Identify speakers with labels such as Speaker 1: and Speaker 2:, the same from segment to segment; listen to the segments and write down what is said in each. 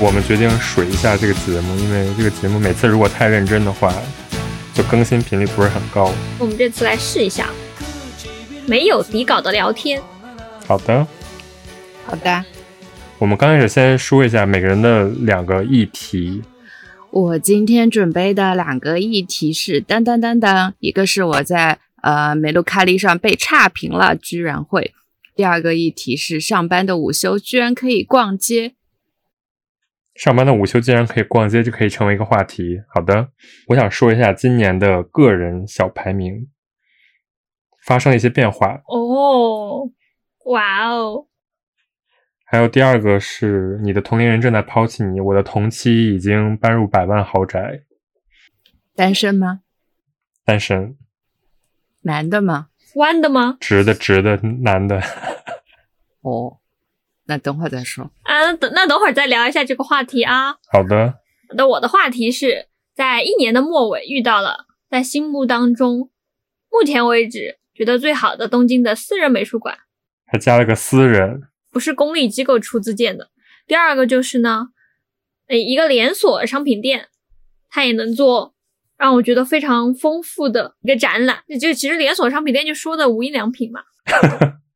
Speaker 1: 我们决定水一下这个节目，因为这个节目每次如果太认真的话，就更新频率不是很高。
Speaker 2: 我们这次来试一下，没有底稿的聊天。
Speaker 1: 好的，
Speaker 3: 好的。
Speaker 1: 我们刚开始先说一下每个人的两个议题。
Speaker 3: 我今天准备的两个议题是当当当当，一个是我在呃美露卡利上被差评了，居然会；第二个议题是上班的午休居然可以逛街。
Speaker 1: 上班的午休竟然可以逛街，就可以成为一个话题。好的，我想说一下今年的个人小排名发生了一些变化。
Speaker 2: 哦，哇哦！
Speaker 1: 还有第二个是你的同龄人正在抛弃你，我的同期已经搬入百万豪宅。
Speaker 3: 单身吗？
Speaker 1: 单身。
Speaker 3: 男的吗？
Speaker 2: 弯的吗？
Speaker 1: 直的，直的，男的。
Speaker 3: 哦。那等会儿再说
Speaker 2: 啊，等那等会儿再聊一下这个话题啊。
Speaker 1: 好的，
Speaker 2: 那我的话题是在一年的末尾遇到了在心目当中目前为止觉得最好的东京的私人美术馆，
Speaker 1: 还加了个私人，
Speaker 2: 不是公立机构出资建的。第二个就是呢，诶，一个连锁商品店，它也能做让我觉得非常丰富的一个展览。就其实连锁商品店就说的无印良品嘛。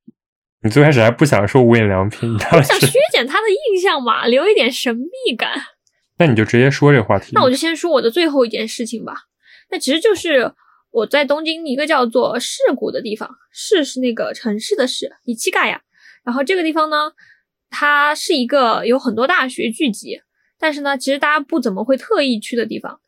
Speaker 1: 你最开始还不想说无印良品，
Speaker 2: 我想削减他的印象嘛，留一点神秘感。
Speaker 1: 那你就直接说这个话题。
Speaker 2: 那我就先说我的最后一件事情吧。那其实就是我在东京一个叫做市谷的地方，市是那个城市的市，以七盖呀。然后这个地方呢，它是一个有很多大学聚集，但是呢，其实大家不怎么会特意去的地方。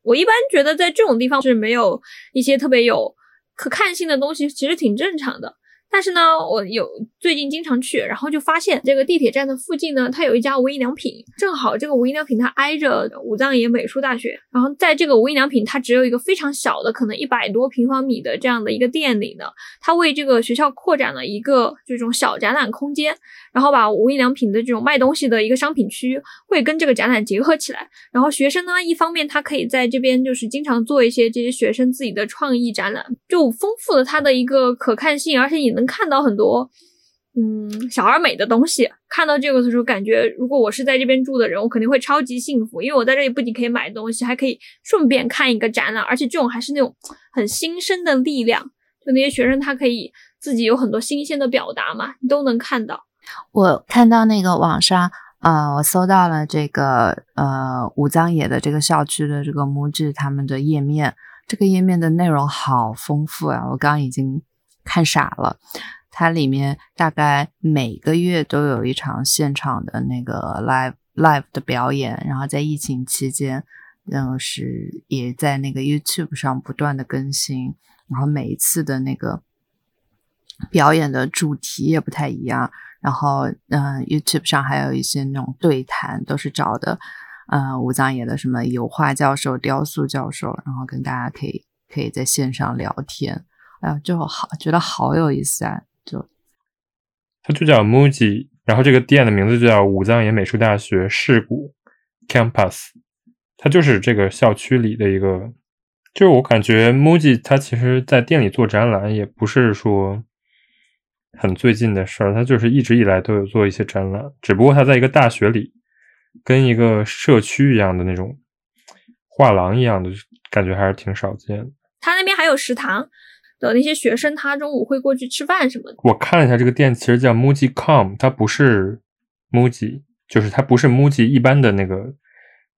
Speaker 2: 我一般觉得在这种地方是没有一些特别有可看性的东西，其实挺正常的。但是呢，我有最近经常去，然后就发现这个地铁站的附近呢，它有一家无印良品，正好这个无印良品它挨着武藏野美术大学，然后在这个无印良品它只有一个非常小的，可能一百多平方米的这样的一个店里呢，它为这个学校扩展了一个这种小展览空间，然后把无印良品的这种卖东西的一个商品区会跟这个展览结合起来，然后学生呢，一方面他可以在这边就是经常做一些这些学生自己的创意展览，就丰富了他的一个可看性，而且也能。看到很多，嗯，小而美的东西。看到这个的时候，感觉如果我是在这边住的人，我肯定会超级幸福，因为我在这里不仅可以买东西，还可以顺便看一个展览，而且这种还是那种很新生的力量。就那些学生，他可以自己有很多新鲜的表达嘛，你都能看到。
Speaker 3: 我看到那个网上，呃，我搜到了这个呃武藏野的这个校区的这个木质他们的页面，这个页面的内容好丰富啊！我刚刚已经。看傻了，它里面大概每个月都有一场现场的那个 live live 的表演，然后在疫情期间，嗯，是也在那个 YouTube 上不断的更新，然后每一次的那个表演的主题也不太一样，然后嗯，YouTube 上还有一些那种对谈，都是找的嗯武藏野的什么油画教授、雕塑教授，然后跟大家可以可以在线上聊天。啊，就好，觉得好有意思啊！就，
Speaker 1: 它就叫 MUJI，然后这个店的名字就叫武藏野美术大学世谷 Campus，它就是这个校区里的一个。就是我感觉 MUJI 它其实在店里做展览也不是说很最近的事儿，它就是一直以来都有做一些展览，只不过它在一个大学里，跟一个社区一样的那种画廊一样的感觉还是挺少见的。
Speaker 2: 它那边还有食堂。的那些学生，他中午会过去吃饭什么的。
Speaker 1: 我看了一下，这个店其实叫 MUJI.com，它不是 MUJI，就是它不是 MUJI 一般的那个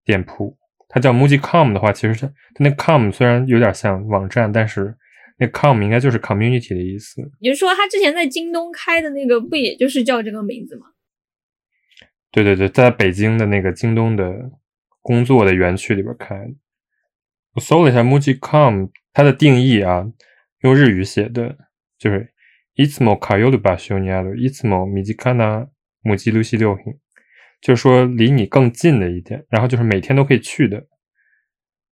Speaker 1: 店铺。它叫 MUJI.com 的话，其实它它那 com 虽然有点像网站，但是那 com 应该就是 community 的意思。
Speaker 2: 也就是说，他之前在京东开的那个，不也就是叫这个名字吗？
Speaker 1: 对对对，在北京的那个京东的工作的园区里边开。我搜了一下 MUJI.com，它的定义啊。用日语写的，就是いつも通る場所にあるいつも身近な無印良品，就是说离你更近的一点，然后就是每天都可以去的，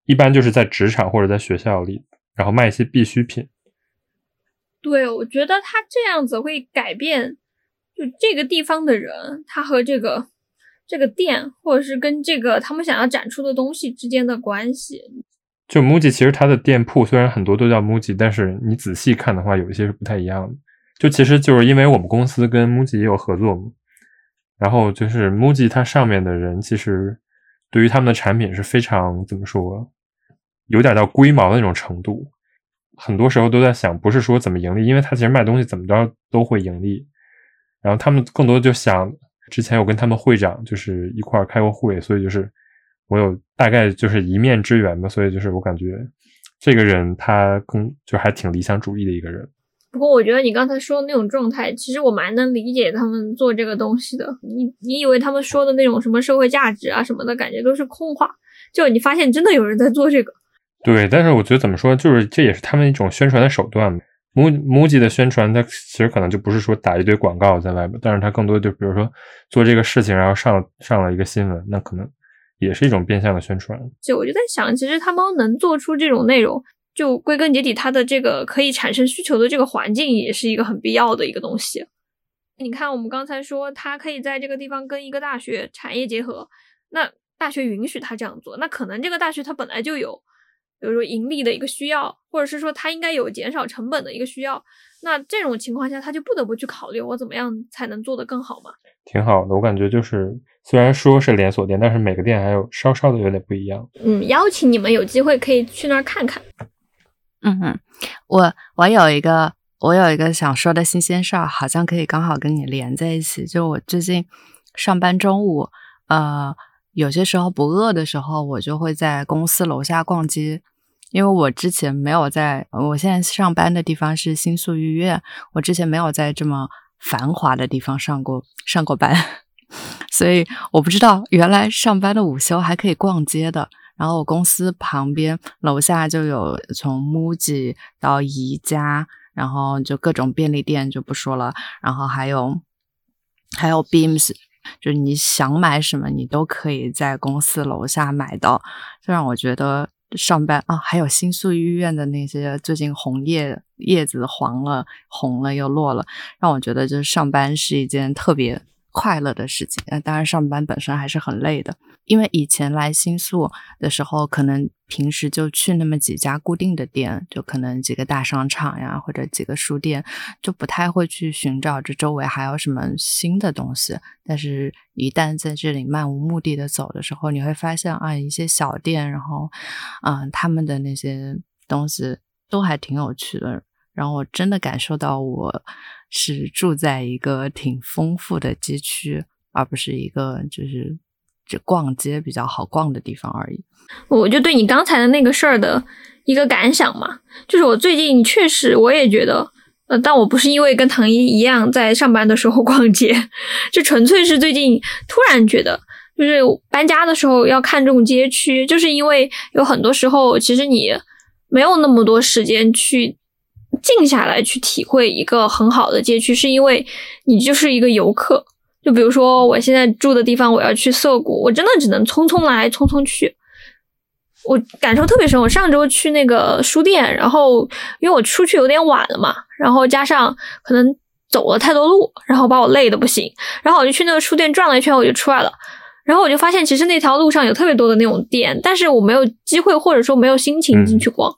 Speaker 1: 一般就是在职场或者在学校里，然后卖一些必需品。
Speaker 2: 对，我觉得他这样子会改变，就这个地方的人，他和这个这个店，或者是跟这个他们想要展出的东西之间的关系。
Speaker 1: 就 MUJI 其实它的店铺虽然很多都叫 MUJI，但是你仔细看的话，有一些是不太一样的。就其实就是因为我们公司跟 MUJI 也有合作嘛，然后就是 MUJI 它上面的人其实对于他们的产品是非常怎么说，有点到龟毛的那种程度。很多时候都在想，不是说怎么盈利，因为他其实卖东西怎么着都会盈利。然后他们更多就想，之前我跟他们会长就是一块开过会，所以就是我有大概就是一面之缘吧，所以就是我感觉这个人他更就还挺理想主义的一个人。
Speaker 2: 不过我觉得你刚才说的那种状态，其实我蛮能理解他们做这个东西的。你你以为他们说的那种什么社会价值啊什么的感觉都是空话，就你发现真的有人在做这个。
Speaker 1: 对，但是我觉得怎么说，就是这也是他们一种宣传的手段。木木吉的宣传，它其实可能就不是说打一堆广告在外边，但是它更多就比如说做这个事情，然后上上了一个新闻，那可能也是一种变相的宣传。
Speaker 2: 就我就在想，其实他们能做出这种内容，就归根结底，它的这个可以产生需求的这个环境，也是一个很必要的一个东西。你看，我们刚才说，它可以在这个地方跟一个大学产业结合，那大学允许他这样做，那可能这个大学它本来就有。比如说盈利的一个需要，或者是说它应该有减少成本的一个需要，那这种情况下，他就不得不去考虑我怎么样才能做得更好嘛？
Speaker 1: 挺好的，我感觉就是虽然说是连锁店，但是每个店还有稍稍的有点不一样。
Speaker 2: 嗯，邀请你们有机会可以去那儿看看。
Speaker 3: 嗯嗯，我我有一个我有一个想说的新鲜事儿，好像可以刚好跟你连在一起。就我最近上班中午，呃。有些时候不饿的时候，我就会在公司楼下逛街，因为我之前没有在，我现在上班的地方是新宿御苑，我之前没有在这么繁华的地方上过上过班，所以我不知道原来上班的午休还可以逛街的。然后我公司旁边楼下就有从 MUJI 到宜家，然后就各种便利店就不说了，然后还有还有 Beams。就是你想买什么，你都可以在公司楼下买到，这让我觉得上班啊，还有新宿医院的那些最近红叶叶子黄了、红了又落了，让我觉得就是上班是一件特别。快乐的事情，那当然上班本身还是很累的。因为以前来新宿的时候，可能平时就去那么几家固定的店，就可能几个大商场呀，或者几个书店，就不太会去寻找这周围还有什么新的东西。但是，一旦在这里漫无目的的走的时候，你会发现啊，一些小店，然后，嗯，他们的那些东西都还挺有趣的。然后我真的感受到，我是住在一个挺丰富的街区，而不是一个就是只逛街比较好逛的地方而已。
Speaker 2: 我就对你刚才的那个事儿的一个感想嘛，就是我最近确实我也觉得，呃，但我不是因为跟唐一一样在上班的时候逛街，就纯粹是最近突然觉得，就是搬家的时候要看重街区，就是因为有很多时候其实你没有那么多时间去。静下来去体会一个很好的街区，是因为你就是一个游客。就比如说我现在住的地方，我要去涩谷，我真的只能匆匆来匆匆去。我感受特别深。我上周去那个书店，然后因为我出去有点晚了嘛，然后加上可能走了太多路，然后把我累的不行。然后我就去那个书店转了一圈，我就出来了。然后我就发现，其实那条路上有特别多的那种店，但是我没有机会，或者说没有心情进去逛。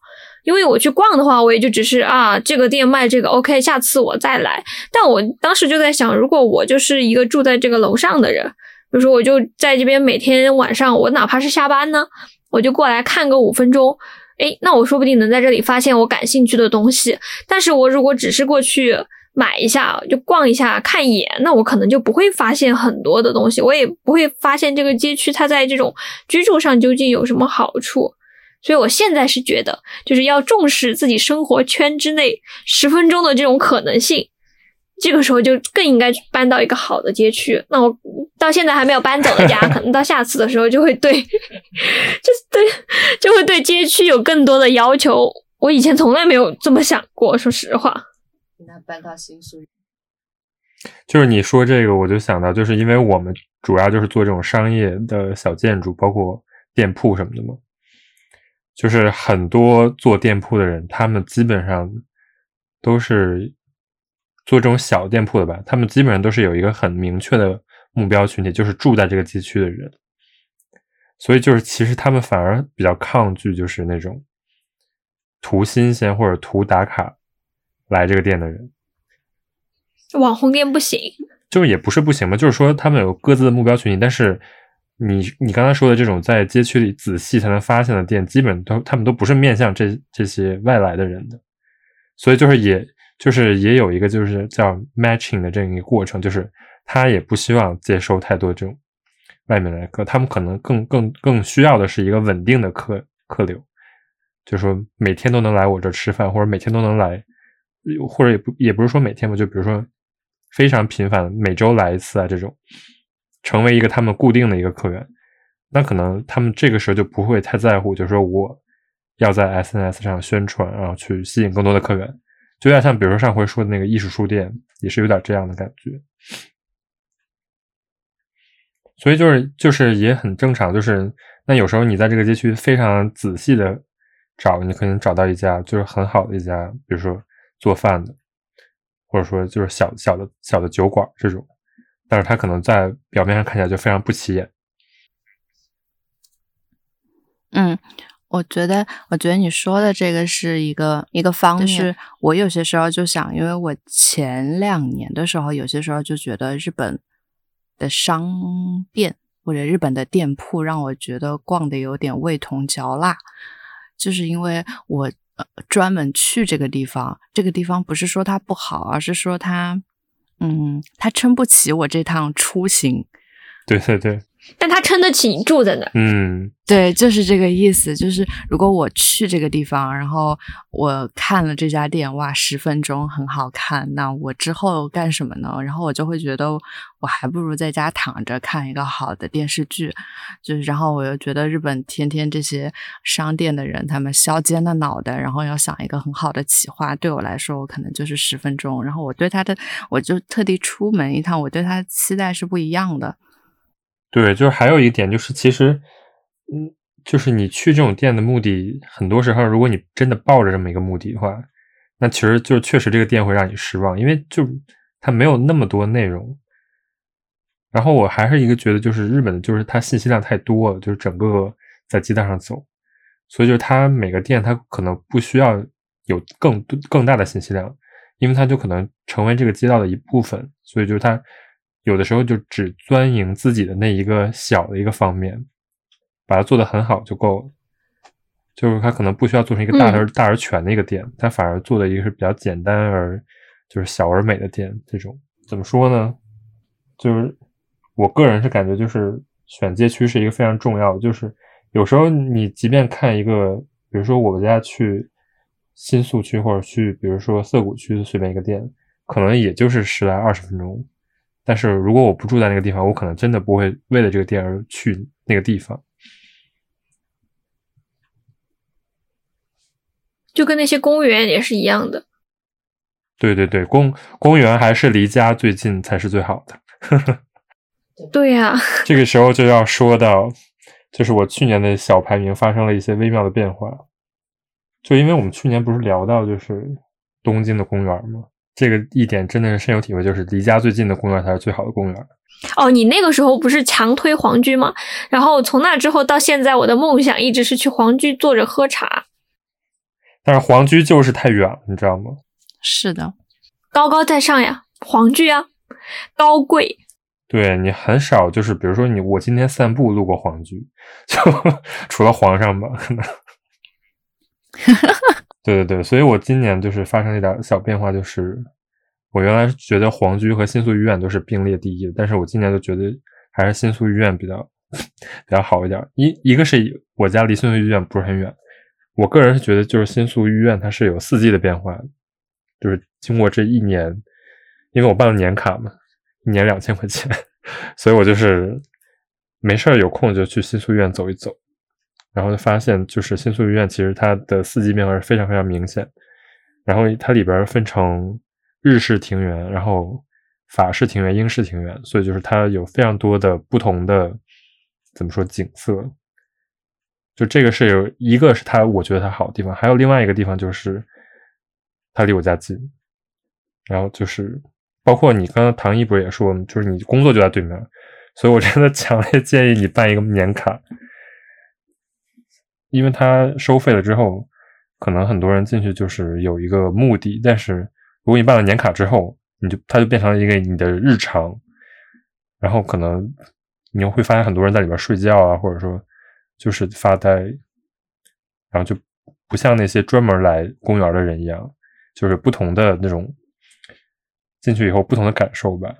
Speaker 2: 因为我去逛的话，我也就只是啊，这个店卖这个，OK，下次我再来。但我当时就在想，如果我就是一个住在这个楼上的人，比如说我就在这边每天晚上，我哪怕是下班呢，我就过来看个五分钟，诶，那我说不定能在这里发现我感兴趣的东西。但是我如果只是过去买一下，就逛一下，看一眼，那我可能就不会发现很多的东西，我也不会发现这个街区它在这种居住上究竟有什么好处。所以，我现在是觉得，就是要重视自己生活圈之内十分钟的这种可能性。这个时候就更应该搬到一个好的街区。那我到现在还没有搬走的家，可能到下次的时候就会对，就对，就会对街区有更多的要求。我以前从来没有这么想过，说实话。
Speaker 3: 那搬到新宿，
Speaker 1: 就是你说这个，我就想到，就是因为我们主要就是做这种商业的小建筑，包括店铺什么的嘛。就是很多做店铺的人，他们基本上都是做这种小店铺的吧。他们基本上都是有一个很明确的目标群体，就是住在这个街区的人。所以，就是其实他们反而比较抗拒，就是那种图新鲜或者图打卡来这个店的人。
Speaker 2: 网红店不行，
Speaker 1: 就是也不是不行嘛，就是说他们有各自的目标群体，但是你你刚才说的这种在街区里仔细才能发现的店，基本都他们都不是面向这这些外来的人的，所以就是也就是也有一个就是叫 matching 的这样一个过程，就是他也不希望接收太多这种外面来客，他们可能更更更需要的是一个稳定的客客流，就是说每天都能来我这吃饭，或者每天都能来，或者也不也不是说每天吧，就比如说。非常频繁，每周来一次啊，这种成为一个他们固定的一个客源，那可能他们这个时候就不会太在乎，就是说我要在 SNS 上宣传，然后去吸引更多的客源，就有点像比如说上回说的那个艺术书店，也是有点这样的感觉。所以就是就是也很正常，就是那有时候你在这个街区非常仔细的找，你可能找到一家就是很好的一家，比如说做饭的。或者说就是小小的小的酒馆这种，但是它可能在表面上看起来就非常不起眼。
Speaker 3: 嗯，我觉得，我觉得你说的这个是一个一个方面。是我有些时候就想，因为我前两年的时候，有些时候就觉得日本的商店或者日本的店铺让我觉得逛的有点味同嚼蜡，就是因为我。呃，专门去这个地方，这个地方不是说它不好，而是说它，嗯，他撑不起我这趟出行。
Speaker 1: 对对对。
Speaker 2: 但他撑得起你住在那。
Speaker 1: 嗯，
Speaker 3: 对，就是这个意思。就是如果我去这个地方，然后我看了这家店，哇，十分钟很好看，那我之后干什么呢？然后我就会觉得，我还不如在家躺着看一个好的电视剧。就是，然后我又觉得日本天天这些商店的人，他们削尖了脑袋，然后要想一个很好的企划，对我来说，我可能就是十分钟。然后我对他的，我就特地出门一趟，我对他的期待是不一样的。
Speaker 1: 对，就是还有一点，就是其实，嗯，就是你去这种店的目的，很多时候，如果你真的抱着这么一个目的的话，那其实就确实这个店会让你失望，因为就它没有那么多内容。然后我还是一个觉得，就是日本的，就是它信息量太多了，就是整个在街道上走，所以就是它每个店它可能不需要有更更大的信息量，因为它就可能成为这个街道的一部分，所以就是它。有的时候就只钻营自己的那一个小的一个方面，把它做得很好就够了。就是它可能不需要做成一个大而大而全的一个店，它反而做的一个是比较简单而就是小而美的店。这种怎么说呢？就是我个人是感觉，就是选街区是一个非常重要的。就是有时候你即便看一个，比如说我们家去新宿区或者去，比如说涩谷区随便一个店，可能也就是十来二十分钟。但是如果我不住在那个地方，我可能真的不会为了这个店而去那个地方。
Speaker 2: 就跟那些公园也是一样的。
Speaker 1: 对对对，公公园还是离家最近才是最好的。
Speaker 2: 对呀。
Speaker 1: 这个时候就要说到，就是我去年的小排名发生了一些微妙的变化。就因为我们去年不是聊到就是东京的公园吗？这个一点真的是深有体会，就是离家最近的公园才是最好的公园。
Speaker 2: 哦，你那个时候不是强推皇居吗？然后从那之后到现在，我的梦想一直是去皇居坐着喝茶。
Speaker 1: 但是皇居就是太远了，你知道吗？
Speaker 3: 是的，
Speaker 2: 高高在上呀，皇居啊，高贵。
Speaker 1: 对你很少，就是比如说你，我今天散步路过皇居，就除了皇上吧，可能。对对对，所以我今年就是发生一点小变化，就是我原来觉得皇居和新宿御苑都是并列第一的，但是我今年就觉得还是新宿御苑比较 比较好一点。一一个是我家离新宿御苑不是很远，我个人是觉得就是新宿御苑它是有四季的变化，就是经过这一年，因为我办了年卡嘛，一年两千块钱，所以我就是没事儿有空就去新宿御苑走一走。然后就发现，就是新宿御苑其实它的四季变化是非常非常明显。然后它里边分成日式庭园，然后法式庭园、英式庭园，所以就是它有非常多的不同的怎么说景色。就这个是有一个是它，我觉得它好的地方，还有另外一个地方就是它离我家近。然后就是包括你刚刚唐一不是也说，就是你工作就在对面，所以我真的强烈建议你办一个年卡。因为它收费了之后，可能很多人进去就是有一个目的，但是如果你办了年卡之后，你就它就变成了一个你的日常，然后可能你又会发现很多人在里边睡觉啊，或者说就是发呆，然后就不像那些专门来公园的人一样，就是不同的那种进去以后不同的感受吧。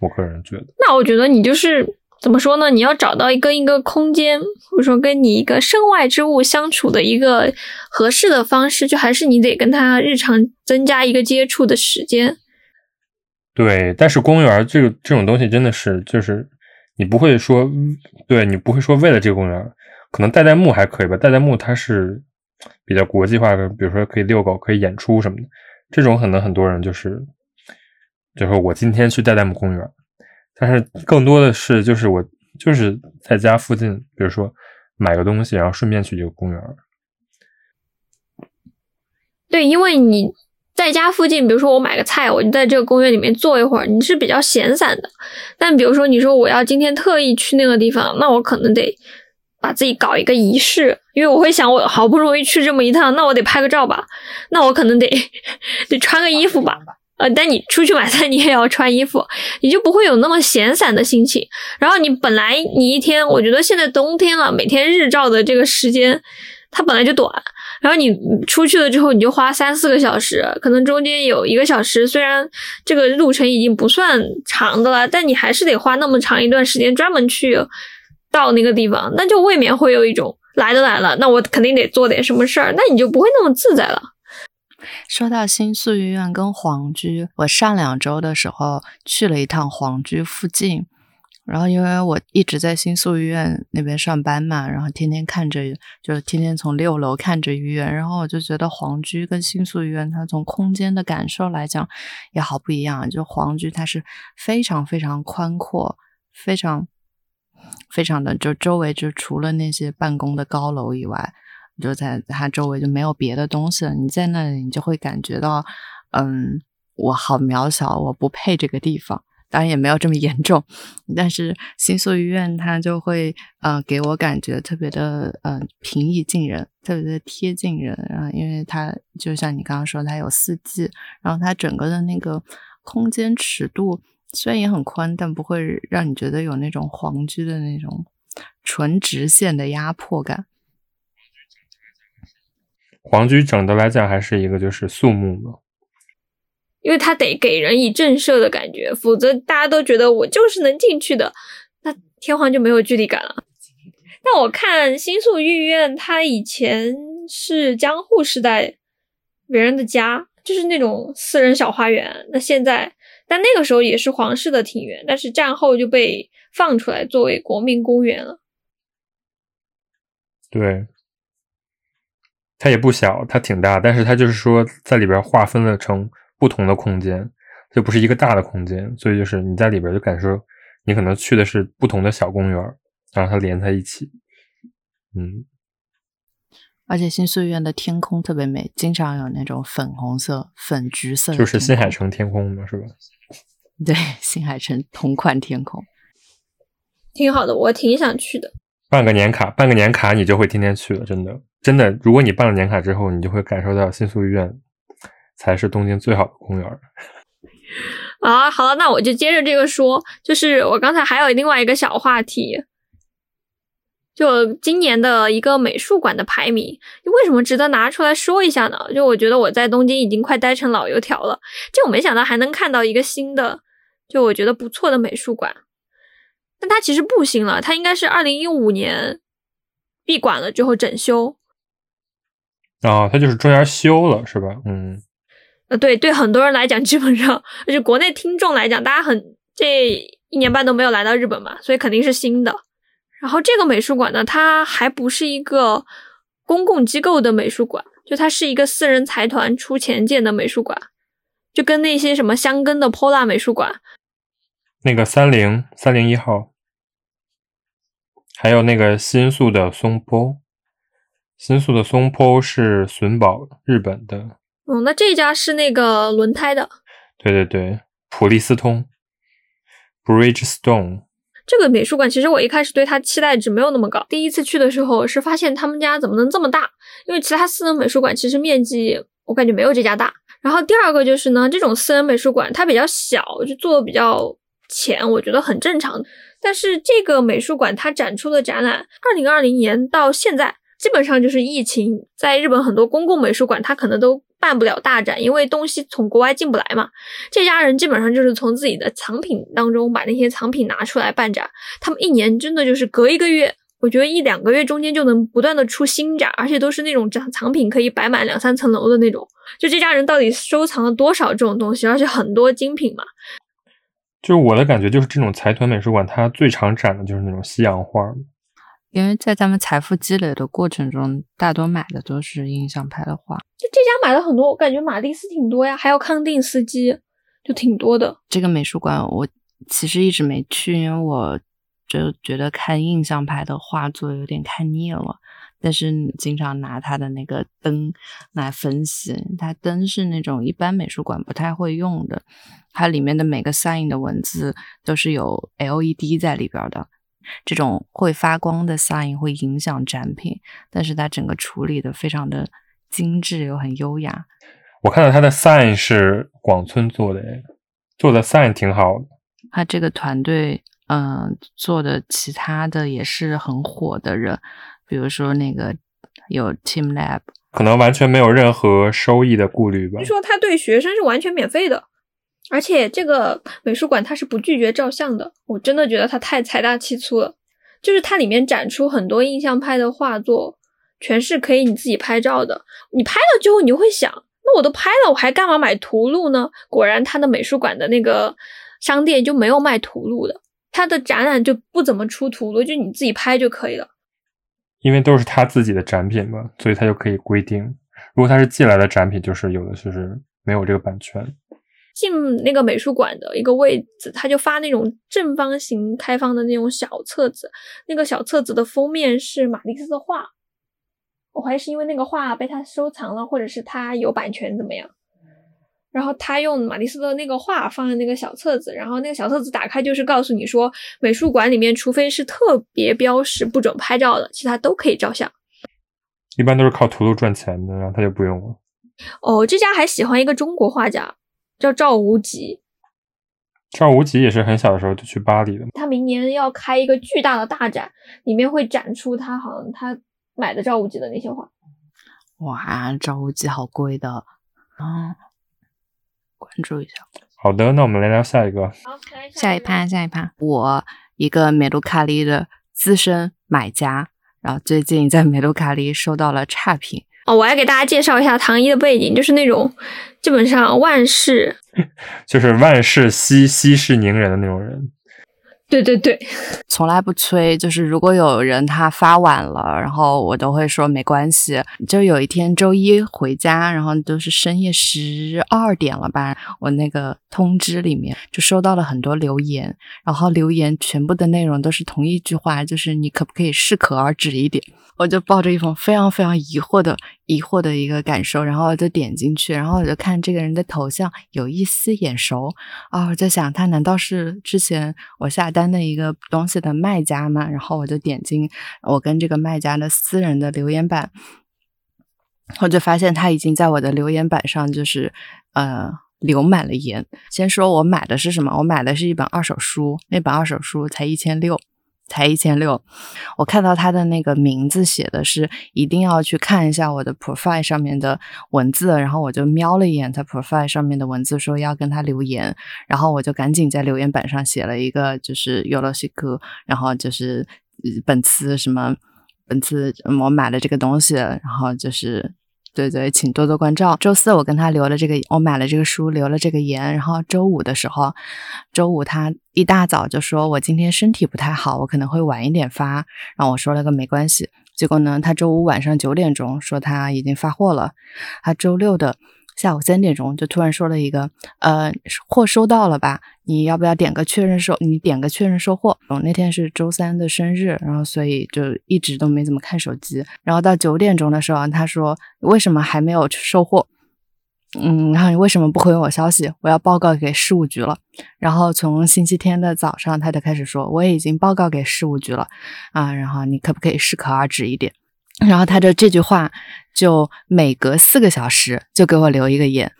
Speaker 1: 我个人觉得，
Speaker 2: 那我觉得你就是怎么说呢？你要找到一个一个空间，或者说跟你一个身外之物相处的一个合适的方式，就还是你得跟他日常增加一个接触的时间。
Speaker 1: 对，但是公园这个这种东西真的是，就是你不会说，对你不会说为了这个公园，可能代代木还可以吧？代代木它是比较国际化的，比如说可以遛狗、可以演出什么的，这种可能很多人就是。就是我今天去代代木公园，但是更多的是就是我就是在家附近，比如说买个东西，然后顺便去这个公园。
Speaker 2: 对，因为你在家附近，比如说我买个菜，我就在这个公园里面坐一会儿，你是比较闲散的。但比如说你说我要今天特意去那个地方，那我可能得把自己搞一个仪式，因为我会想我好不容易去这么一趟，那我得拍个照吧，那我可能得 得穿个衣服吧。呃，但你出去买菜，你也要穿衣服，你就不会有那么闲散的心情。然后你本来你一天，我觉得现在冬天了，每天日照的这个时间它本来就短，然后你出去了之后，你就花三四个小时，可能中间有一个小时，虽然这个路程已经不算长的了，但你还是得花那么长一段时间专门去到那个地方，那就未免会有一种来都来了，那我肯定得做点什么事儿，那你就不会那么自在了。
Speaker 3: 说到新宿医院跟皇居，我上两周的时候去了一趟皇居附近，然后因为我一直在新宿医院那边上班嘛，然后天天看着，就是天天从六楼看着医院，然后我就觉得皇居跟新宿医院它从空间的感受来讲也好不一样，就皇居它是非常非常宽阔，非常非常的就周围就除了那些办公的高楼以外。就在它周围就没有别的东西了，你在那里你就会感觉到，嗯，我好渺小，我不配这个地方。当然也没有这么严重，但是新宿医院它就会呃给我感觉特别的呃平易近人，特别的贴近人啊，因为它就像你刚刚说，它有四季，然后它整个的那个空间尺度虽然也很宽，但不会让你觉得有那种皇居的那种纯直线的压迫感。
Speaker 1: 皇居整的来讲还是一个就是肃穆的，
Speaker 2: 因为它得给人以震慑的感觉，否则大家都觉得我就是能进去的，那天皇就没有距离感了。但我看新宿御苑，它以前是江户时代别人的家，就是那种私人小花园。那现在，但那个时候也是皇室的庭园，但是战后就被放出来作为国民公园了。
Speaker 1: 对。它也不小，它挺大，但是它就是说在里边划分了成不同的空间，就不是一个大的空间，所以就是你在里边就感受你可能去的是不同的小公园，然后它连在一起。嗯，
Speaker 3: 而且新宿院的天空特别美，经常有那种粉红色、粉橘色，
Speaker 1: 就是新海诚天空嘛，是吧？
Speaker 3: 对，新海诚同款天空，
Speaker 2: 挺好的，我挺想去的。
Speaker 1: 办个年卡，办个年卡，你就会天天去了，真的。真的，如果你办了年卡之后，你就会感受到新宿医院才是东京最好的公园。
Speaker 2: 啊，好了，那我就接着这个说，就是我刚才还有另外一个小话题，就今年的一个美术馆的排名，为什么值得拿出来说一下呢？就我觉得我在东京已经快待成老油条了，就我没想到还能看到一个新的，就我觉得不错的美术馆，但它其实不新了，它应该是二零一五年闭馆了之后整修。
Speaker 1: 啊，它就是中间修了，是吧？嗯，
Speaker 2: 呃，对对，很多人来讲，基本上就国内听众来讲，大家很这一年半都没有来到日本嘛，所以肯定是新的。然后这个美术馆呢，它还不是一个公共机构的美术馆，就它是一个私人财团出钱建的美术馆，就跟那些什么香根的 Pola 美术馆，
Speaker 1: 那个三零三零一号，还有那个新宿的松坡。新宿的松坡是笋宝日本的，
Speaker 2: 哦，那这家是那个轮胎的，
Speaker 1: 对对对，普利司通，Bridgestone。
Speaker 2: 这个美术馆其实我一开始对它期待值没有那么高，第一次去的时候是发现他们家怎么能这么大，因为其他私人美术馆其实面积我感觉没有这家大。然后第二个就是呢，这种私人美术馆它比较小，就做的比较浅，我觉得很正常。但是这个美术馆它展出的展览，二零二零年到现在，基本上就是疫情，在日本很多公共美术馆它可能都办不了大展，因为东西从国外进不来嘛。这家人基本上就是从自己的藏品当中把那些藏品拿出来办展，他们一年真的就是隔一个月。我觉得一两个月中间就能不断的出新展，而且都是那种藏藏品可以摆满两三层楼的那种。就这家人到底收藏了多少这种东西，而且很多精品嘛。
Speaker 1: 就是我的感觉，就是这种财团美术馆，它最常展的就是那种西洋画。
Speaker 3: 因为在他们财富积累的过程中，大多买的都是印象派的画。
Speaker 2: 就这家买了很多，我感觉马蒂斯挺多呀，还有康定斯基，就挺多的。
Speaker 3: 这个美术馆我其实一直没去，因为我。就觉得看印象派的画作有点看腻了，但是经常拿他的那个灯来分析，它灯是那种一般美术馆不太会用的，它里面的每个 sign 的文字都是有 LED 在里边的，这种会发光的 sign 会影响展品，但是它整个处理的非常的精致又很优雅。
Speaker 1: 我看到他的 sign 是广村做的，做的 sign 挺好的，
Speaker 3: 他这个团队。嗯，做的其他的也是很火的人，比如说那个有 Team Lab，
Speaker 1: 可能完全没有任何收益的顾虑吧。
Speaker 2: 据说他对学生是完全免费的，而且这个美术馆它是不拒绝照相的。我真的觉得它太财大气粗了，就是它里面展出很多印象派的画作，全是可以你自己拍照的。你拍了之后，你就会想，那我都拍了，我还干嘛买图录呢？果然，他的美术馆的那个商店就没有卖图录的。他的展览就不怎么出图了，就你自己拍就可以了。
Speaker 1: 因为都是他自己的展品嘛，所以他就可以规定，如果他是寄来的展品，就是有的就是没有这个版权。
Speaker 2: 进那个美术馆的一个位置，他就发那种正方形开放的那种小册子，那个小册子的封面是马蒂斯的画，我怀疑是因为那个画被他收藏了，或者是他有版权怎么样。然后他用马蒂斯的那个画放在那个小册子，然后那个小册子打开就是告诉你说，美术馆里面除非是特别标识不准拍照的，其他都可以照相。
Speaker 1: 一般都是靠图录赚钱的，然后他就不用了。
Speaker 2: 哦，这家还喜欢一个中国画家，叫赵无极。
Speaker 1: 赵无极也是很小的时候就去巴黎的。
Speaker 2: 他明年要开一个巨大的大展，里面会展出他好像他买的赵无极的那些画。
Speaker 3: 哇，赵无极好贵的啊！关注一下。
Speaker 1: 好的，那我们来聊下一个。
Speaker 2: 好，
Speaker 3: 下一趴，下一趴。我一个美杜卡利的资深买家，然后最近在美杜卡利收到了差评。
Speaker 2: 哦，我来给大家介绍一下唐一的背景，就是那种基本上万事，
Speaker 1: 就是万事息息事宁人的那种人。
Speaker 2: 对对对，
Speaker 3: 从来不催。就是如果有人他发晚了，然后我都会说没关系。就有一天周一回家，然后都是深夜十二点了吧，我那个通知里面就收到了很多留言，然后留言全部的内容都是同一句话，就是你可不可以适可而止一点？我就抱着一种非常非常疑惑的疑惑的一个感受，然后就点进去，然后我就看这个人的头像有一丝眼熟啊，我在想他难道是之前我下单的一个东西的卖家嘛？然后我就点进我跟这个卖家的私人的留言板，我就发现他已经在我的留言板上就是呃留满了言。先说我买的是什么？我买的是一本二手书，那本二手书才一千六。才一千六，我看到他的那个名字写的是一定要去看一下我的 profile 上面的文字，然后我就瞄了一眼他 profile 上面的文字，说要跟他留言，然后我就赶紧在留言板上写了一个就是有了西克，然后就是本次什么本次我买了这个东西，然后就是。对对，请多多关照。周四我跟他留了这个，我买了这个书，留了这个言。然后周五的时候，周五他一大早就说我今天身体不太好，我可能会晚一点发。然后我说了个没关系。结果呢，他周五晚上九点钟说他已经发货了。他周六的。下午三点钟就突然说了一个，呃，货收到了吧？你要不要点个确认收？你点个确认收货。我，那天是周三的生日，然后所以就一直都没怎么看手机。然后到九点钟的时候，他说为什么还没有收货？嗯，然后你为什么不回我消息？我要报告给事务局了。然后从星期天的早上他就开始说，我已经报告给事务局了啊，然后你可不可以适可而止一点？然后他的这句话就每隔四个小时就给我留一个言，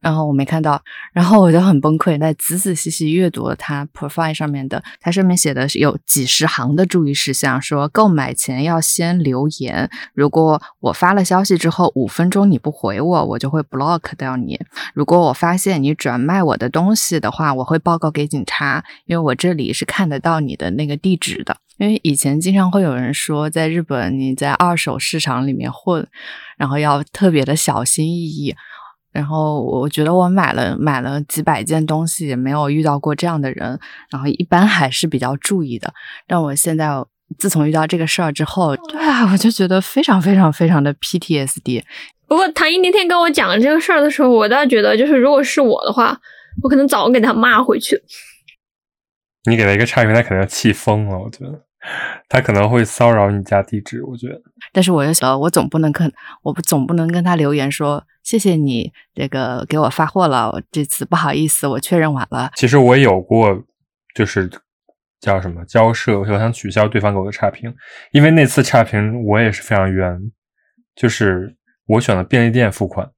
Speaker 3: 然后我没看到，然后我就很崩溃，在仔仔细细阅读了它 profile 上面的，它上面写的是有几十行的注意事项，说购买前要先留言，如果我发了消息之后五分钟你不回我，我就会 block 掉你。如果我发现你转卖我的东西的话，我会报告给警察，因为我这里是看得到你的那个地址的。因为以前经常会有人说，在日本你在二手市场里面混，然后要特别的小心翼翼。然后我觉得我买了买了几百件东西，也没有遇到过这样的人。然后一般还是比较注意的。但我现在自从遇到这个事儿之后，对啊，我就觉得非常非常非常的 PTSD。
Speaker 2: 不过唐一那天跟我讲这个事儿的时候，我倒觉得，就是如果是我的话，我可能早给他骂回去。
Speaker 1: 你给他一个差评，他可能要气疯了。我觉得他可能会骚扰你家地址。我觉得，
Speaker 3: 但是我又想，我总不能跟我不总不能跟他留言说。谢谢你，这个给我发货了。我这次不好意思，我确认晚了。
Speaker 1: 其实我有过，就是叫什么交涉，我想取消对方给我的差评，因为那次差评我也是非常冤。就是我选了便利店付款，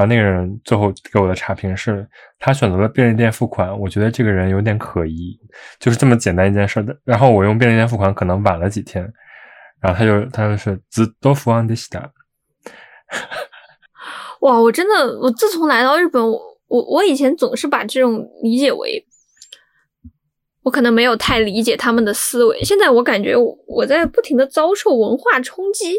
Speaker 1: 然后那个人最后给我的差评是他选择了便利店付款，我觉得这个人有点可疑。就是这么简单一件事的，然后我用便利店付款可能晚了几天，然后他就他就是自多福安迪西达。
Speaker 2: 哇，我真的，我自从来到日本，我我我以前总是把这种理解为，我可能没有太理解他们的思维。现在我感觉我在不停的遭受文化冲击，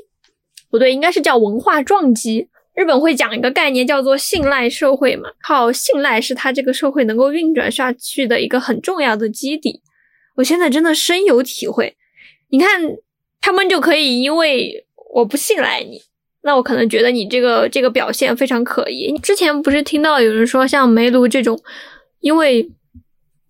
Speaker 2: 不对，应该是叫文化撞击。日本会讲一个概念叫做信赖社会嘛，靠信赖是它这个社会能够运转下去的一个很重要的基底。我现在真的深有体会。你看，他们就可以因为我不信赖你。那我可能觉得你这个这个表现非常可疑。之前不是听到有人说，像梅卢这种，因为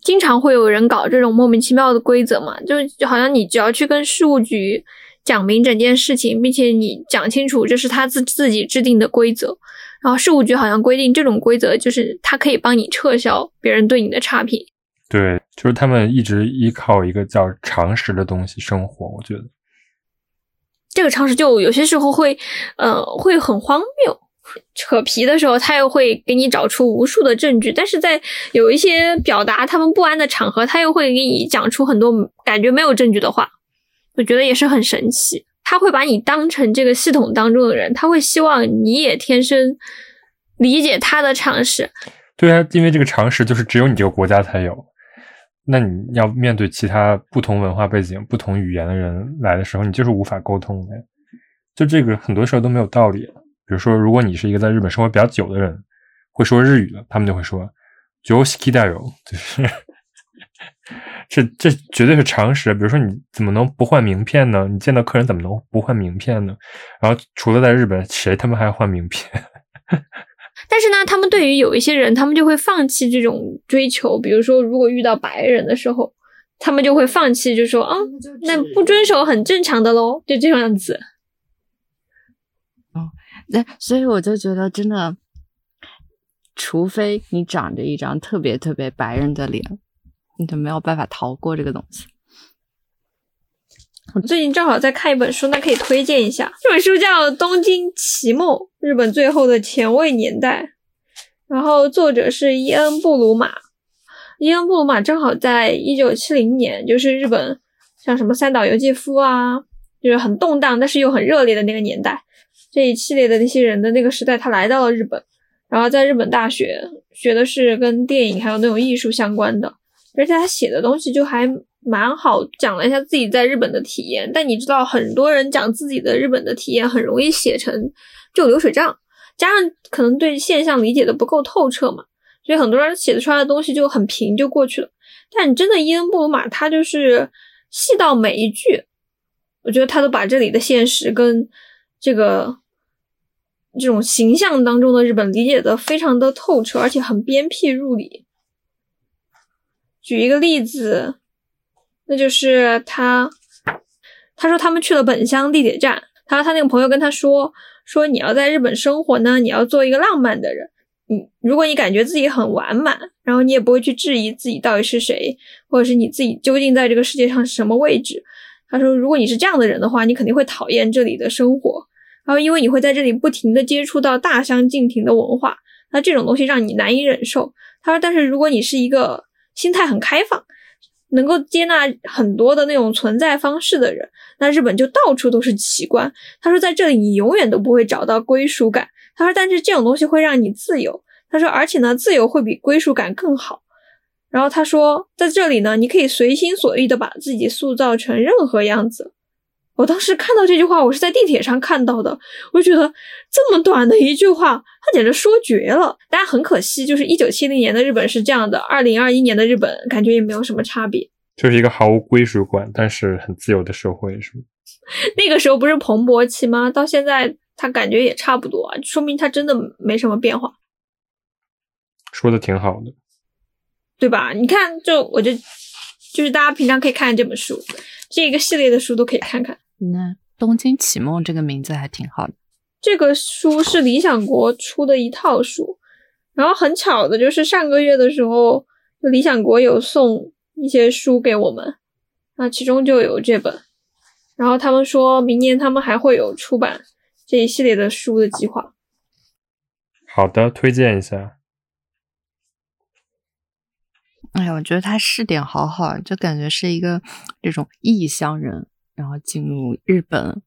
Speaker 2: 经常会有人搞这种莫名其妙的规则嘛，就就好像你只要去跟事务局讲明整件事情，并且你讲清楚这是他自自己制定的规则，然后事务局好像规定这种规则就是他可以帮你撤销别人对你的差评。
Speaker 1: 对，就是他们一直依靠一个叫常识的东西生活，我觉得。
Speaker 2: 这个常识就有些时候会，呃，会很荒谬。扯皮的时候，他又会给你找出无数的证据；但是在有一些表达他们不安的场合，他又会给你讲出很多感觉没有证据的话。我觉得也是很神奇。他会把你当成这个系统当中的人，他会希望你也天生理解他的常识。
Speaker 1: 对啊，因为这个常识就是只有你这个国家才有。那你要面对其他不同文化背景、不同语言的人来的时候，你就是无法沟通的。就这个很多事儿都没有道理。比如说，如果你是一个在日本生活比较久的人，会说日语的，他们就会说 “joski da yo”，就是这这绝对是常识。比如说，你怎么能不换名片呢？你见到客人怎么能不换名片呢？然后除了在日本，谁他妈还换名片？
Speaker 2: 但是呢，他们对于有一些人，他们就会放弃这种追求。比如说，如果遇到白人的时候，他们就会放弃，就说啊，那不遵守很正常的喽，就这样子。
Speaker 3: 哦，那所以我就觉得，真的，除非你长着一张特别特别白人的脸，你就没有办法逃过这个东西。
Speaker 2: 我最近正好在看一本书，那可以推荐一下。这本书叫《东京奇梦：日本最后的前卫年代》，然后作者是伊恩·布鲁马。伊恩·布鲁马正好在一九七零年，就是日本像什么三岛由纪夫啊，就是很动荡但是又很热烈的那个年代，这一系列的那些人的那个时代，他来到了日本，然后在日本大学学的是跟电影还有那种艺术相关的，而且他写的东西就还。蛮好，讲了一下自己在日本的体验。但你知道，很多人讲自己的日本的体验，很容易写成就流水账，加上可能对现象理解的不够透彻嘛，所以很多人写的出来的东西就很平就过去了。但你真的伊恩布鲁马，他就是细到每一句，我觉得他都把这里的现实跟这个这种形象当中的日本理解的非常的透彻，而且很鞭辟入里。举一个例子。那就是他，他说他们去了本乡地铁站，他说他那个朋友跟他说，说你要在日本生活呢，你要做一个浪漫的人，你如果你感觉自己很完满，然后你也不会去质疑自己到底是谁，或者是你自己究竟在这个世界上是什么位置。他说，如果你是这样的人的话，你肯定会讨厌这里的生活，然后因为你会在这里不停的接触到大相径庭的文化，那这种东西让你难以忍受。他说，但是如果你是一个心态很开放，能够接纳很多的那种存在方式的人，那日本就到处都是奇观。他说，在这里你永远都不会找到归属感。他说，但是这种东西会让你自由。他说，而且呢，自由会比归属感更好。然后他说，在这里呢，你可以随心所欲的把自己塑造成任何样子。我当时看到这句话，我是在地铁上看到的，我就觉得这么短的一句话，他简直说绝了。大家很可惜，就是一九七零年的日本是这样的，二零二一年的日本感觉也没有什么差别，
Speaker 1: 就是一个毫无归属感但是很自由的社会，是吗？
Speaker 2: 那个时候不是蓬勃期吗？到现在他感觉也差不多啊，说明他真的没什么变化。
Speaker 1: 说的挺好的，
Speaker 2: 对吧？你看，就我就就是大家平常可以看看这本书，这个系列的书都可以看看。
Speaker 3: 那《东京启梦》这个名字还挺好的。
Speaker 2: 这个书是理想国出的一套书，然后很巧的就是上个月的时候，理想国有送一些书给我们，那其中就有这本。然后他们说明年他们还会有出版这一系列的书的计划。
Speaker 1: 好的，推荐一下。
Speaker 3: 哎呀，我觉得他试点好好，就感觉是一个这种异乡人。然后进入日本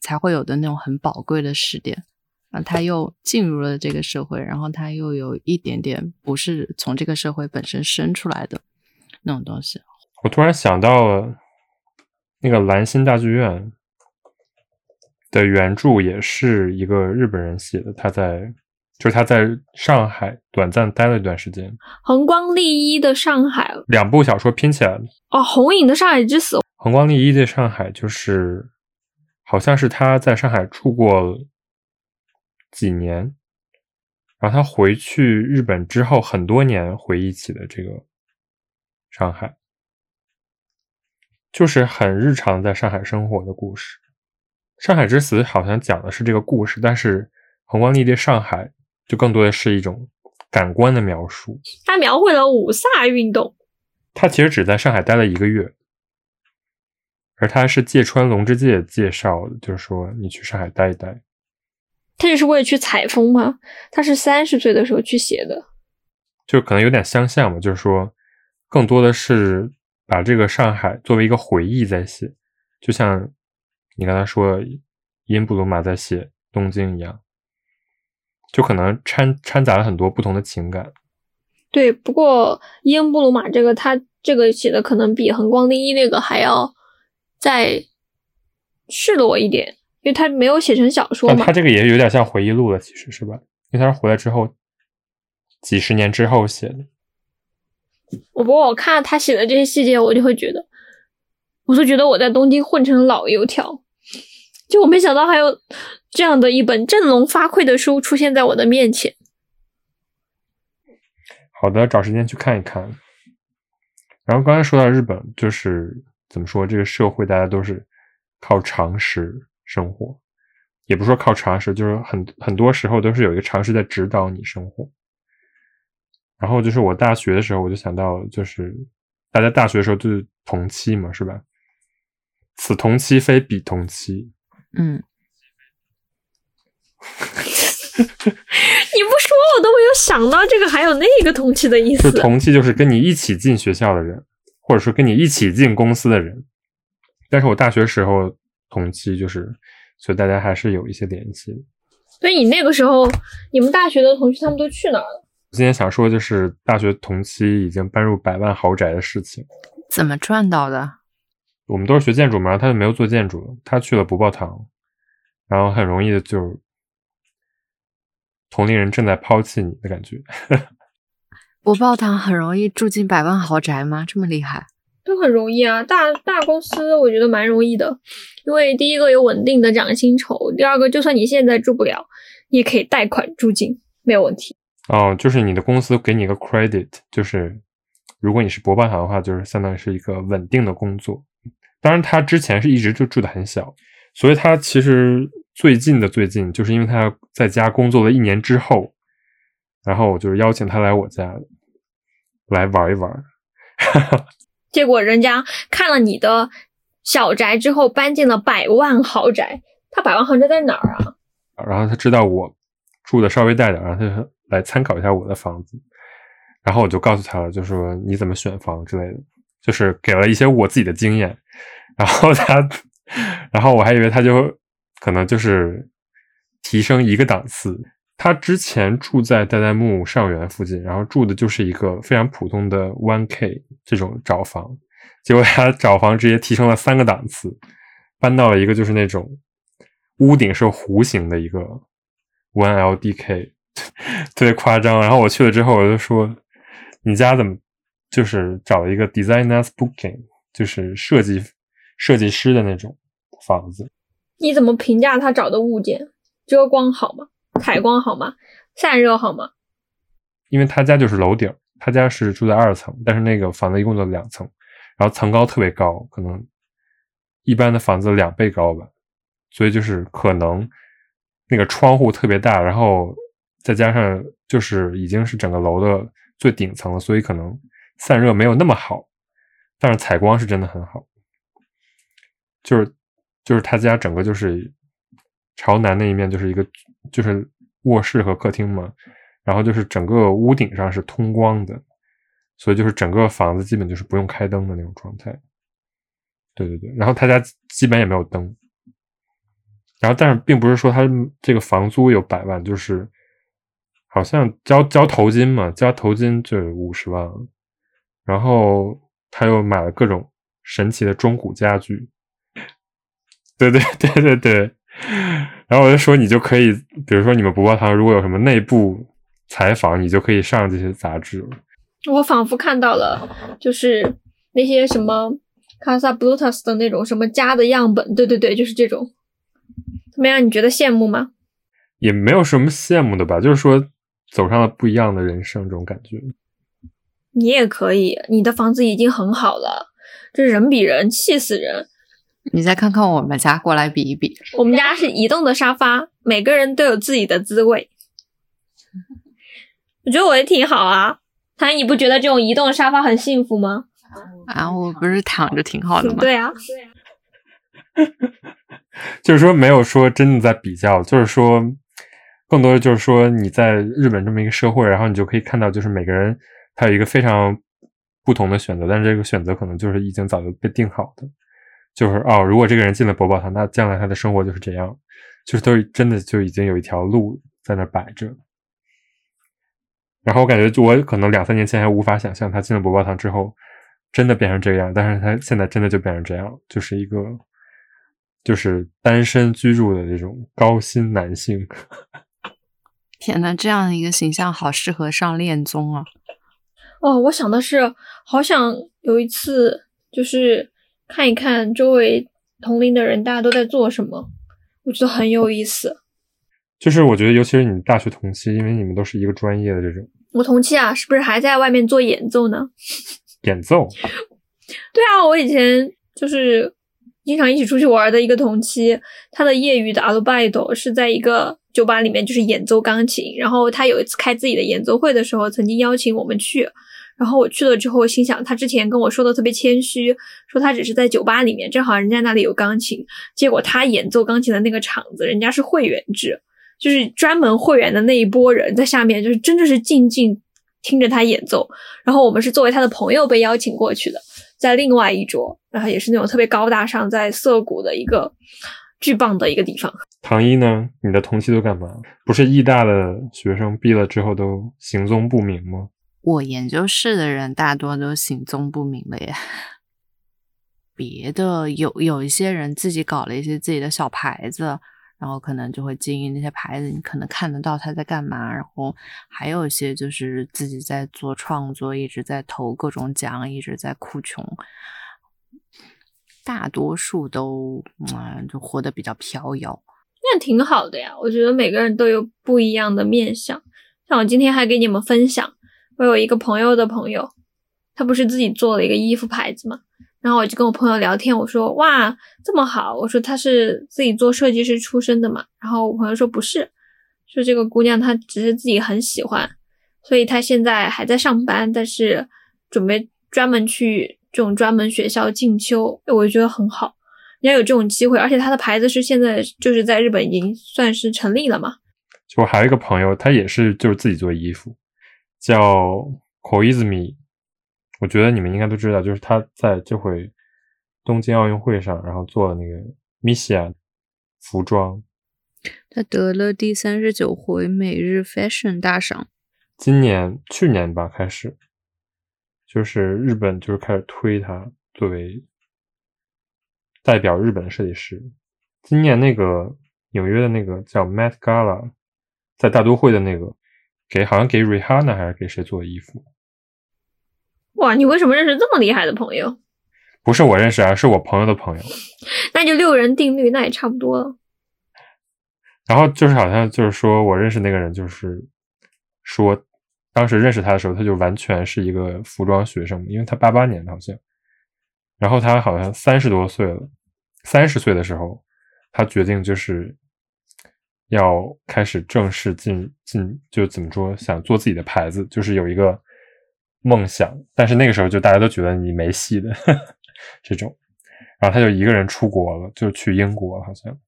Speaker 3: 才会有的那种很宝贵的时点啊，他又进入了这个社会，然后他又有一点点不是从这个社会本身生出来的那种东西。
Speaker 1: 我突然想到了那个蓝心大剧院的原著也是一个日本人写的，他在就是他在上海短暂待了一段时间。
Speaker 2: 横光利一的上海
Speaker 1: 两部小说拼起来了
Speaker 2: 哦，红影的上海之死。
Speaker 1: 横光利一在上海，就是好像是他在上海住过几年，然后他回去日本之后很多年回忆起的这个上海，就是很日常在上海生活的故事。上海之死好像讲的是这个故事，但是横光利对上海就更多的是一种感官的描述。
Speaker 2: 他描绘了五卅运动。
Speaker 1: 他其实只在上海待了一个月。而他是芥川龙之介介绍的，就是说你去上海待一待。
Speaker 2: 他也是为了去采风吗？他是三十岁的时候去写的，
Speaker 1: 就可能有点相像吧。就是说，更多的是把这个上海作为一个回忆在写，就像你刚才说伊恩布鲁马在写东京一样，就可能掺掺杂了很多不同的情感。
Speaker 2: 对，不过伊恩布鲁马这个他这个写的可能比横光第一那个还要。再赤裸一点，因为他没有写成小说嘛。
Speaker 1: 他这个也有点像回忆录了，其实是吧？因为他是回来之后几十年之后写的。
Speaker 2: 我不过我看他写的这些细节，我就会觉得，我就觉得我在东京混成老油条。就我没想到还有这样的一本振聋发聩的书出现在我的面前。
Speaker 1: 好的，找时间去看一看。然后刚才说到日本，就是。怎么说？这个社会大家都是靠常识生活，也不是说靠常识，就是很很多时候都是有一个常识在指导你生活。然后就是我大学的时候，我就想到，就是大家大学的时候就是同期嘛，是吧？此同期非彼同期。
Speaker 3: 嗯。
Speaker 2: 你不说我都没有想到这个还有那个同期的意思。
Speaker 1: 就同期就是跟你一起进学校的人。或者说跟你一起进公司的人，但是我大学时候同期，就是所以大家还是有一些联系。
Speaker 2: 所以你那个时候，你们大学的同学他们都去哪儿了？
Speaker 1: 我今天想说，就是大学同期已经搬入百万豪宅的事情，
Speaker 3: 怎么赚到的？
Speaker 1: 我们都是学建筑嘛，他就没有做建筑，他去了不报堂，然后很容易的就同龄人正在抛弃你的感觉。
Speaker 3: 不报堂很容易住进百万豪宅吗？这么厉害？
Speaker 2: 都很容易啊！大大公司我觉得蛮容易的，因为第一个有稳定的涨薪酬，第二个就算你现在住不了，你也可以贷款住进，没有问题。
Speaker 1: 哦，就是你的公司给你一个 credit，就是如果你是博报堂的话，就是相当于是一个稳定的工作。当然，他之前是一直就住的很小，所以他其实最近的最近，就是因为他在家工作了一年之后。然后我就是邀请他来我家来玩一玩，
Speaker 2: 结果人家看了你的小宅之后，搬进了百万豪宅。他百万豪宅在哪儿啊？
Speaker 1: 然后他知道我住的稍微大点，然后他就来参考一下我的房子。然后我就告诉他了，就说你怎么选房之类的，就是给了一些我自己的经验。然后他，然后我还以为他就可能就是提升一个档次。他之前住在代代木上元附近，然后住的就是一个非常普通的 One K 这种找房，结果他找房直接提升了三个档次，搬到了一个就是那种屋顶是弧形的一个 One LDK，特别夸张。然后我去了之后，我就说：“你家怎么就是找了一个 Designers Booking，就是设计设计师的那种房子？”
Speaker 2: 你怎么评价他找的物件？遮光好吗？采光好吗？散热好吗？
Speaker 1: 因为他家就是楼顶，他家是住在二层，但是那个房子一共就两层，然后层高特别高，可能一般的房子两倍高吧，所以就是可能那个窗户特别大，然后再加上就是已经是整个楼的最顶层了，所以可能散热没有那么好，但是采光是真的很好，就是就是他家整个就是朝南那一面就是一个。就是卧室和客厅嘛，然后就是整个屋顶上是通光的，所以就是整个房子基本就是不用开灯的那种状态。对对对，然后他家基本也没有灯，然后但是并不是说他这个房租有百万，就是好像交交头金嘛，交头金就有五十万，然后他又买了各种神奇的中古家具。对对对对对。然后我就说，你就可以，比如说你们不报堂如果有什么内部采访，你就可以上这些杂志。
Speaker 2: 我仿佛看到了，就是那些什么 Casa Blutas 的那种什么家的样本。对对对，就是这种。怎么样？你觉得羡慕吗？
Speaker 1: 也没有什么羡慕的吧，就是说走上了不一样的人生，这种感觉。
Speaker 2: 你也可以，你的房子已经很好了，这人比人气死人。
Speaker 3: 你再看看我们家，过来比一比。
Speaker 2: 我们家是移动的沙发，每个人都有自己的滋味。我觉得我也挺好啊，唐，你不觉得这种移动的沙发很幸福吗？
Speaker 3: 啊，我不是躺着挺好的吗？
Speaker 2: 对啊，
Speaker 1: 就是说没有说真的在比较，就是说更多的就是说你在日本这么一个社会，然后你就可以看到，就是每个人他有一个非常不同的选择，但是这个选择可能就是已经早就被定好的。就是哦，如果这个人进了博报堂，那将来他的生活就是这样，就是都真的就已经有一条路在那摆着。然后我感觉，就我可能两三年前还无法想象他进了博报堂之后真的变成这样，但是他现在真的就变成这样，就是一个就是单身居住的这种高薪男性。
Speaker 3: 天呐，这样一个形象好适合上恋综啊！
Speaker 2: 哦，我想的是，好想有一次就是。看一看周围同龄的人，大家都在做什么，我觉得很有意思。
Speaker 1: 就是我觉得，尤其是你们大学同期，因为你们都是一个专业的这种。
Speaker 2: 我同期啊，是不是还在外面做演奏呢？
Speaker 1: 演奏？
Speaker 2: 对啊，我以前就是经常一起出去玩的一个同期，他的业余的阿鲁拜多是在一个酒吧里面，就是演奏钢琴。然后他有一次开自己的演奏会的时候，曾经邀请我们去。然后我去了之后，心想他之前跟我说的特别谦虚，说他只是在酒吧里面，正好人家那里有钢琴。结果他演奏钢琴的那个场子，人家是会员制，就是专门会员的那一波人在下面，就是真的是静静听着他演奏。然后我们是作为他的朋友被邀请过去的，在另外一桌，然后也是那种特别高大上，在涩谷的一个巨棒的一个地方。
Speaker 1: 唐一呢？你的同期都干嘛？不是艺大的学生毕了之后都行踪不明吗？
Speaker 3: 我研究室的人大多都行踪不明了耶，别的有有一些人自己搞了一些自己的小牌子，然后可能就会经营那些牌子，你可能看得到他在干嘛。然后还有一些就是自己在做创作，一直在投各种奖，一直在哭穷。大多数都嗯，就活得比较飘摇，
Speaker 2: 那挺好的呀。我觉得每个人都有不一样的面相，像我今天还给你们分享。我有一个朋友的朋友，他不是自己做了一个衣服牌子嘛？然后我就跟我朋友聊天，我说：“哇，这么好！”我说：“他是自己做设计师出身的嘛？”然后我朋友说：“不是，说这个姑娘她只是自己很喜欢，所以她现在还在上班，但是准备专门去这种专门学校进修。”我就觉得很好，人家有这种机会，而且她的牌子是现在就是在日本已经算是成立了嘛。
Speaker 1: 就我还有一个朋友，他也是就是自己做衣服，叫 Koizumi。我觉得你们应该都知道，就是他在这回东京奥运会上，然后做了那个 Misia 服装。
Speaker 3: 他得了第三十九回每日 Fashion 大赏。
Speaker 1: 今年、去年吧开始，就是日本就是开始推他作为代表日本的设计师。今年那个纽约的那个叫 Met Gala，在大都会的那个，给好像给 Rihanna 还是给谁做的衣服？
Speaker 2: 哇，你为什么认识这么厉害的朋友？
Speaker 1: 不是我认识啊，是我朋友的朋友。
Speaker 2: 那就六人定律，那也差不多了。
Speaker 1: 然后就是好像就是说我认识那个人，就是说当时认识他的时候，他就完全是一个服装学生，因为他八八年的好像。然后他好像三十多岁了，三十岁的时候，他决定就是要开始正式进进，就怎么说，想做自己的牌子，就是有一个梦想。但是那个时候就大家都觉得你没戏的 这种。然后他就一个人出国了，就去英国好像。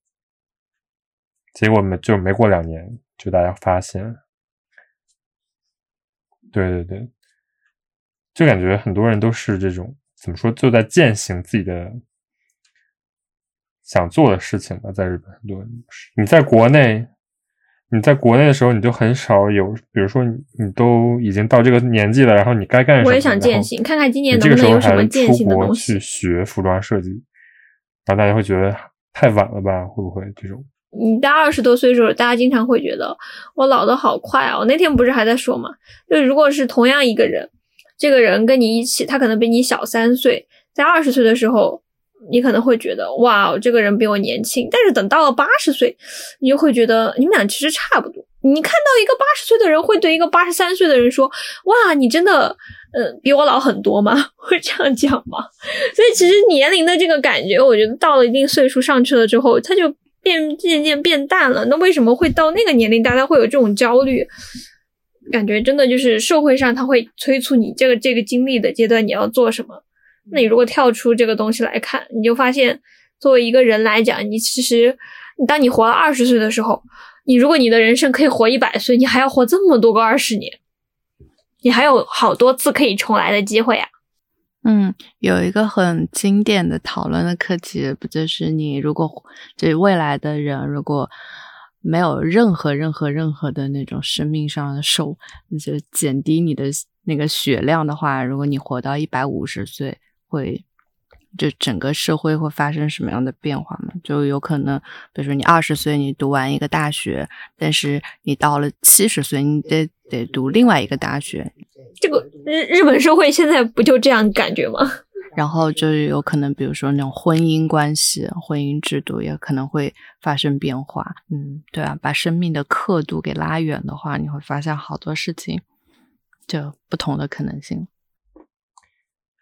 Speaker 1: 结果没就没过两年，就大家发现，对对对，就感觉很多人都是这种怎么说，就在践行自己的想做的事情吧。在日本，很多你在国内，你在国内的时候，你就很少有，比如说你你都已经到这个年纪了，然后你该干什么？
Speaker 2: 我也想践行，看看今年
Speaker 1: 能不
Speaker 2: 能有什么践行的东
Speaker 1: 西。去学服装设计，然后大家会觉得太晚了吧？会不会这种？
Speaker 2: 你到二十多岁的时候，大家经常会觉得我老的好快啊！我那天不是还在说嘛，就如果是同样一个人，这个人跟你一起，他可能比你小三岁，在二十岁的时候，你可能会觉得哇，这个人比我年轻。但是等到了八十岁，你就会觉得你们俩其实差不多。你看到一个八十岁的人，会对一个八十三岁的人说：“哇，你真的，嗯，比我老很多吗？” 会这样讲吗？所以其实年龄的这个感觉，我觉得到了一定岁数上去了之后，他就。变渐渐变淡了，那为什么会到那个年龄，大家会有这种焦虑？感觉真的就是社会上他会催促你这个这个经历的阶段你要做什么。那你如果跳出这个东西来看，你就发现，作为一个人来讲，你其实，当你活了二十岁的时候，你如果你的人生可以活一百岁，你还要活这么多个二十年，你还有好多次可以重来的机会啊。
Speaker 3: 嗯，有一个很经典的讨论的课题，不就是你如果这未来的人如果没有任何任何任何的那种生命上的受，就减低你的那个血量的话，如果你活到一百五十岁，会就整个社会会发生什么样的变化嘛？就有可能，比如说你二十岁你读完一个大学，但是你到了七十岁，你得得读另外一个大学。
Speaker 2: 这个日日本社会现在不就这样感觉吗？
Speaker 3: 然后就是有可能，比如说那种婚姻关系、婚姻制度也可能会发生变化。嗯，对啊，把生命的刻度给拉远的话，你会发现好多事情就不同的可能性。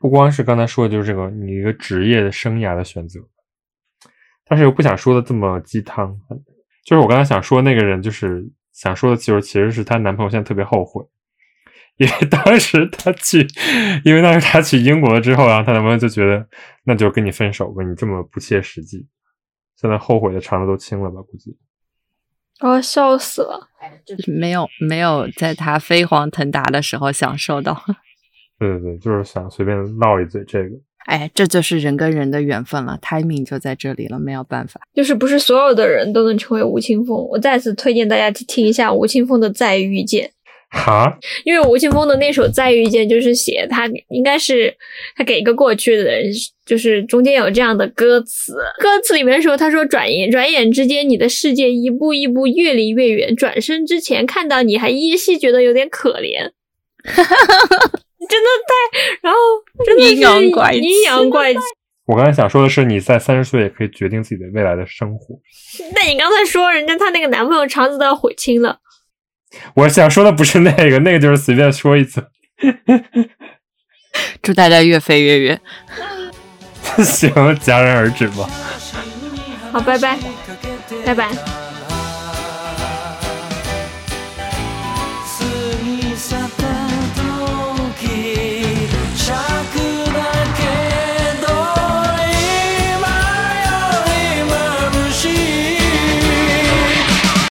Speaker 1: 不光是刚才说的，就是这个你一个职业的生涯的选择，但是又不想说的这么鸡汤。就是我刚才想说那个人，就是想说的，其实其实是她男朋友现在特别后悔。因为当时他去，因为当时他去英国了之后，然后她男朋友就觉得，那就跟你分手吧，你这么不切实际，现在后悔的肠子都青了吧？估计，
Speaker 2: 哦，笑死了，
Speaker 3: 就是没有没有在他飞黄腾达的时候享受到。
Speaker 1: 对对对，就是想随便唠一嘴这个。
Speaker 3: 哎，这就是人跟人的缘分了，timing 就在这里了，没有办法。
Speaker 2: 就是不是所有的人都能成为吴青峰。我再次推荐大家去听一下吴青峰的《再遇见》。
Speaker 1: 哈，
Speaker 2: 因为吴青峰的那首《再遇见》就是写他应该是他给一个过去的人，就是中间有这样的歌词，歌词里面说他说转眼转眼之间，你的世界一步一步越离越远，转身之前看到你还依稀觉得有点可怜，真的太，然后 真的是阴阳怪阴阳怪气。
Speaker 1: 我刚才想说的是，你在三十岁也可以决定自己的未来的生活。
Speaker 2: 但你刚才说人家她那个男朋友肠子都要悔青了。
Speaker 1: 我想说的不是那个，那个就是随便说一次。
Speaker 3: 祝大家越飞越远。
Speaker 1: 行，戛然而止吧。
Speaker 2: 好，拜拜，拜拜。